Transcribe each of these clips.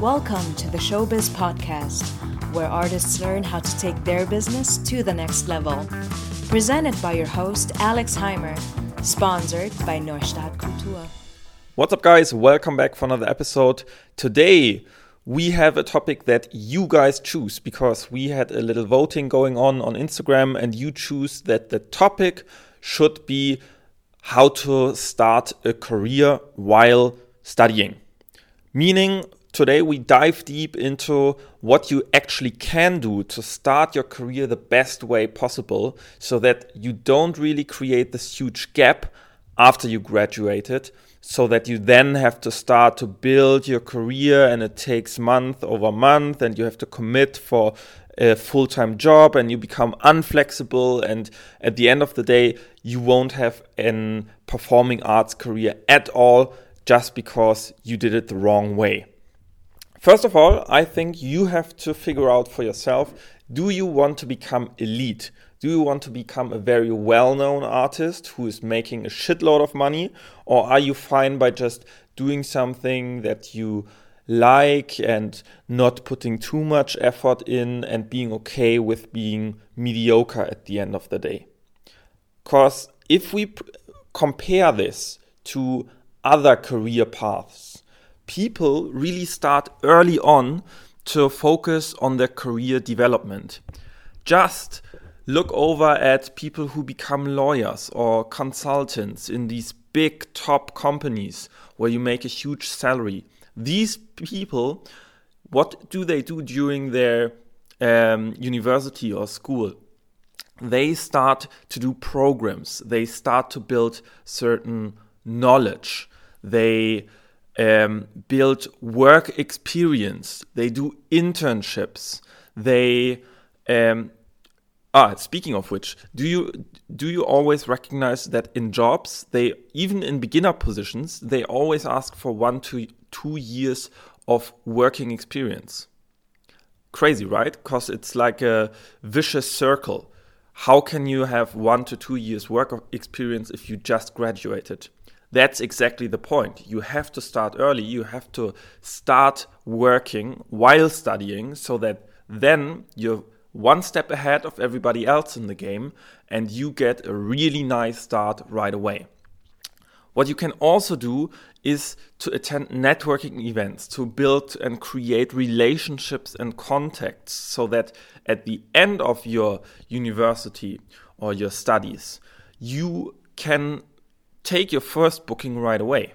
Welcome to the Showbiz Podcast, where artists learn how to take their business to the next level. Presented by your host, Alex Heimer. Sponsored by Neustadt Kultur. What's up, guys? Welcome back for another episode. Today, we have a topic that you guys choose because we had a little voting going on on Instagram, and you choose that the topic should be how to start a career while studying. Meaning, today we dive deep into what you actually can do to start your career the best way possible so that you don't really create this huge gap after you graduated so that you then have to start to build your career and it takes month over month and you have to commit for a full time job and you become unflexible. And at the end of the day, you won't have an performing arts career at all just because you did it the wrong way. First of all, I think you have to figure out for yourself do you want to become elite? Do you want to become a very well known artist who is making a shitload of money? Or are you fine by just doing something that you like and not putting too much effort in and being okay with being mediocre at the end of the day. Because if we compare this to other career paths, people really start early on to focus on their career development. Just look over at people who become lawyers or consultants in these big top companies where you make a huge salary these people, what do they do during their um, university or school? They start to do programs. They start to build certain knowledge. They um, build work experience. They do internships. They um, Ah, speaking of which, do you do you always recognize that in jobs they even in beginner positions they always ask for one to two years of working experience? Crazy, right? Because it's like a vicious circle. How can you have one to two years work experience if you just graduated? That's exactly the point. You have to start early. You have to start working while studying so that then you're one step ahead of everybody else in the game and you get a really nice start right away. What you can also do is to attend networking events, to build and create relationships and contacts so that at the end of your university or your studies, you can take your first booking right away.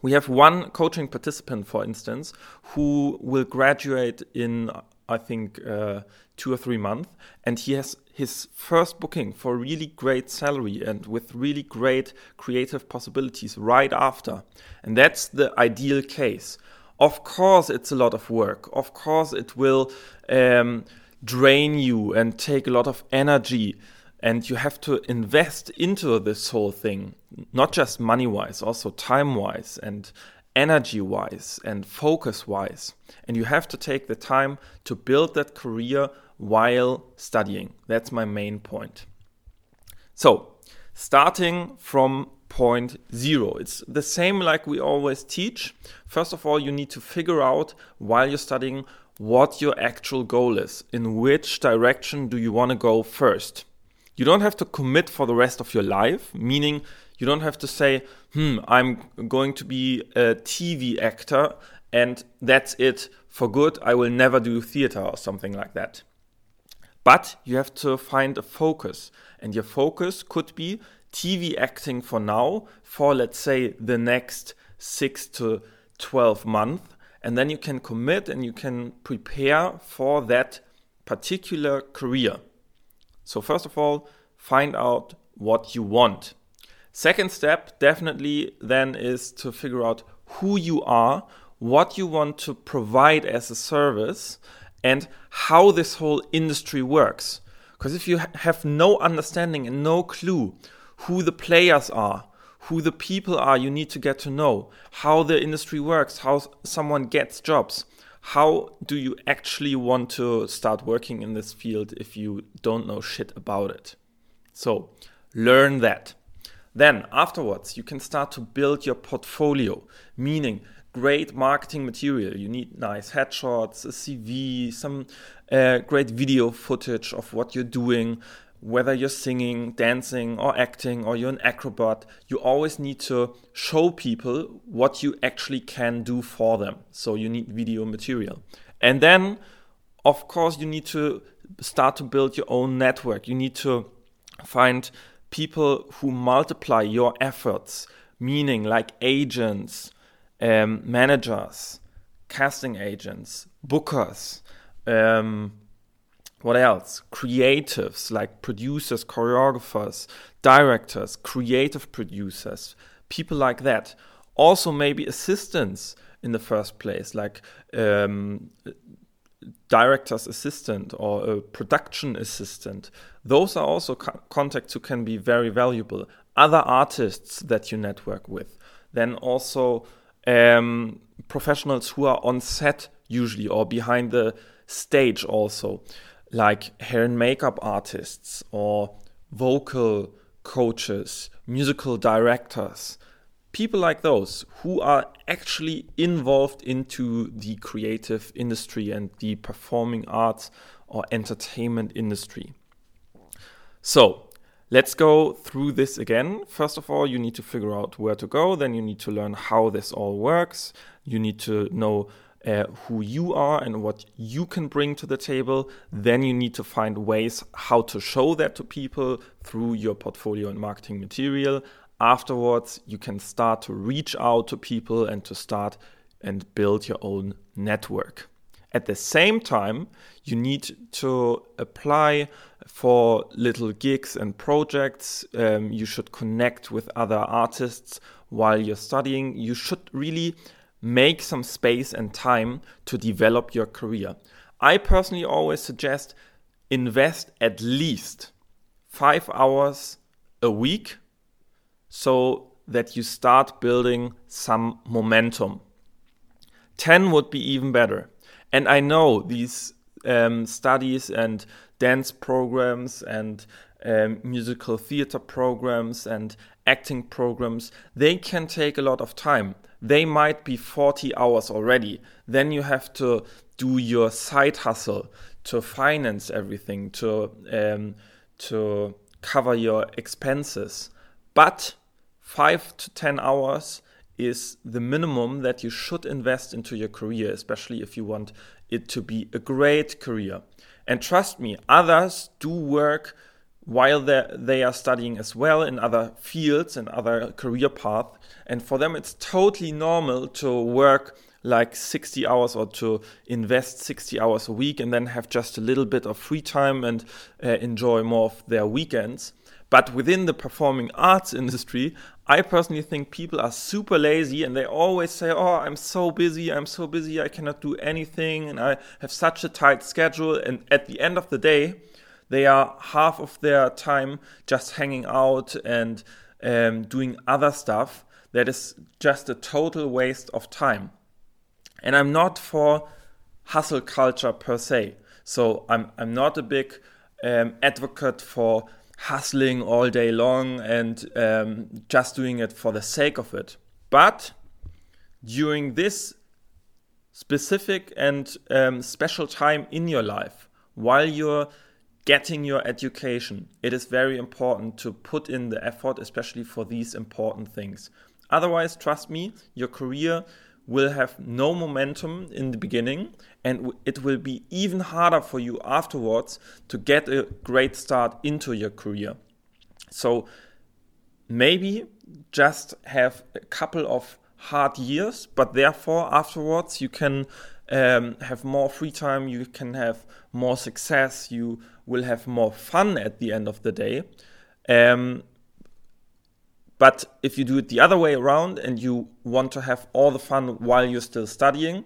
We have one coaching participant, for instance, who will graduate in I think, uh, two or three months. And he has his first booking for really great salary and with really great creative possibilities right after. And that's the ideal case. Of course, it's a lot of work. Of course, it will um, drain you and take a lot of energy. And you have to invest into this whole thing, not just money wise, also time wise and energy wise and focus wise. And you have to take the time to build that career while studying. That's my main point. So, starting from point zero, it's the same like we always teach. First of all, you need to figure out while you're studying what your actual goal is. In which direction do you want to go first? You don't have to commit for the rest of your life, meaning you don't have to say, hmm, I'm going to be a TV actor and that's it for good. I will never do theater or something like that. But you have to find a focus. And your focus could be TV acting for now, for let's say the next six to 12 months. And then you can commit and you can prepare for that particular career. So, first of all, find out what you want. Second step, definitely, then is to figure out who you are, what you want to provide as a service, and how this whole industry works. Because if you have no understanding and no clue who the players are, who the people are you need to get to know, how the industry works, how someone gets jobs, how do you actually want to start working in this field if you don't know shit about it? So, learn that. Then, afterwards, you can start to build your portfolio, meaning great marketing material. You need nice headshots, a CV, some uh, great video footage of what you're doing, whether you're singing, dancing, or acting, or you're an acrobat. You always need to show people what you actually can do for them. So you need video material. And then, of course, you need to start to build your own network. You need to find people who multiply your efforts, meaning like agents, um, managers, casting agents, bookers, um, what else? Creatives like producers, choreographers, directors, creative producers, people like that. Also, maybe assistants in the first place, like um, director's assistant or a production assistant. Those are also co contacts who can be very valuable. Other artists that you network with. Then also um, professionals who are on set usually or behind the stage also, like hair and makeup artists or vocal coaches, musical directors, people like those who are actually involved into the creative industry and the performing arts or entertainment industry. So, let's go through this again. First of all, you need to figure out where to go, then you need to learn how this all works. You need to know uh, who you are and what you can bring to the table. Then you need to find ways how to show that to people through your portfolio and marketing material afterwards you can start to reach out to people and to start and build your own network. At the same time, you need to apply for little gigs and projects. Um, you should connect with other artists while you're studying. You should really make some space and time to develop your career. I personally always suggest invest at least five hours a week so that you start building some momentum. 10 would be even better. And I know these um, studies and dance programs and um, musical theater programs and acting programs, they can take a lot of time. They might be 40 hours already. Then you have to do your side hustle to finance everything, to, um, to cover your expenses. But five to 10 hours is the minimum that you should invest into your career, especially if you want it to be a great career. And trust me, others do work while they are studying as well in other fields and other career paths. And for them, it's totally normal to work like 60 hours or to invest 60 hours a week and then have just a little bit of free time and uh, enjoy more of their weekends. But within the performing arts industry, I personally think people are super lazy and they always say, Oh, I'm so busy, I'm so busy, I cannot do anything, and I have such a tight schedule. And at the end of the day, they are half of their time just hanging out and um, doing other stuff that is just a total waste of time. And I'm not for hustle culture per se. So I'm, I'm not a big um, advocate for hustling all day long and um, just doing it for the sake of it. But during this specific and um, special time in your life, while you're getting your education, it is very important to put in the effort, especially for these important things. Otherwise, trust me, your career will have no momentum in the beginning and it will be even harder for you afterwards to get a great start into your career. So maybe just have a couple of hard years, but therefore afterwards you can um, have more free time, you can have more success, you will have more fun at the end of the day. Um, but if you do it the other way around and you want to have all the fun while you're still studying,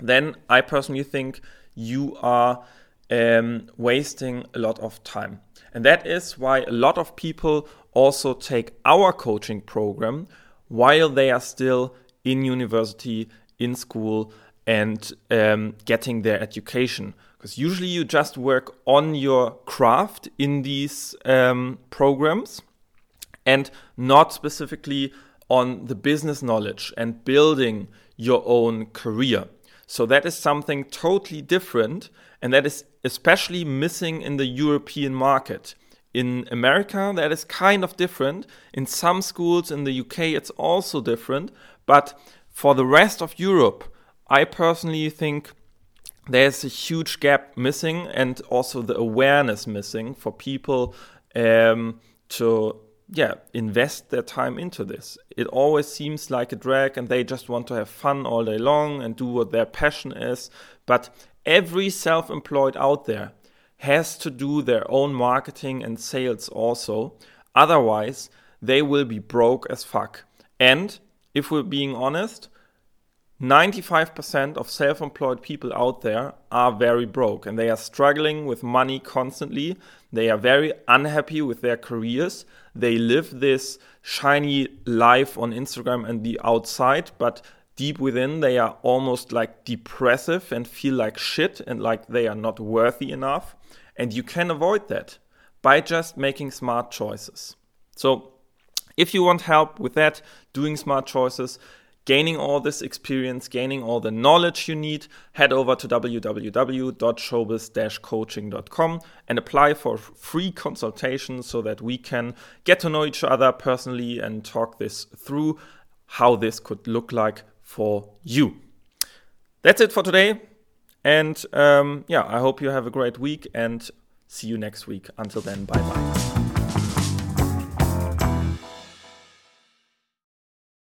then I personally think you are um, wasting a lot of time. And that is why a lot of people also take our coaching program while they are still in university, in school, and um, getting their education. Because usually you just work on your craft in these um, programs and not specifically on the business knowledge and building your own career. So that is something totally different, and that is especially missing in the European market. In America, that is kind of different. In some schools in the UK, it's also different. But for the rest of Europe, I personally think there's a huge gap missing and also the awareness missing for people um, to yeah invest their time into this. It always seems like a drag and they just want to have fun all day long and do what their passion is but every self-employed out there has to do their own marketing and sales also. Otherwise they will be broke as fuck. And if we're being honest 95% of self employed people out there are very broke and they are struggling with money constantly. They are very unhappy with their careers. They live this shiny life on Instagram and the outside, but deep within they are almost like depressive and feel like shit and like they are not worthy enough. And you can avoid that by just making smart choices. So, if you want help with that, doing smart choices, gaining all this experience, gaining all the knowledge you need, head over to www.showbiz-coaching.com and apply for free consultation so that we can get to know each other personally and talk this through how this could look like for you. That's it for today. And um, yeah, I hope you have a great week and see you next week. Until then, bye bye.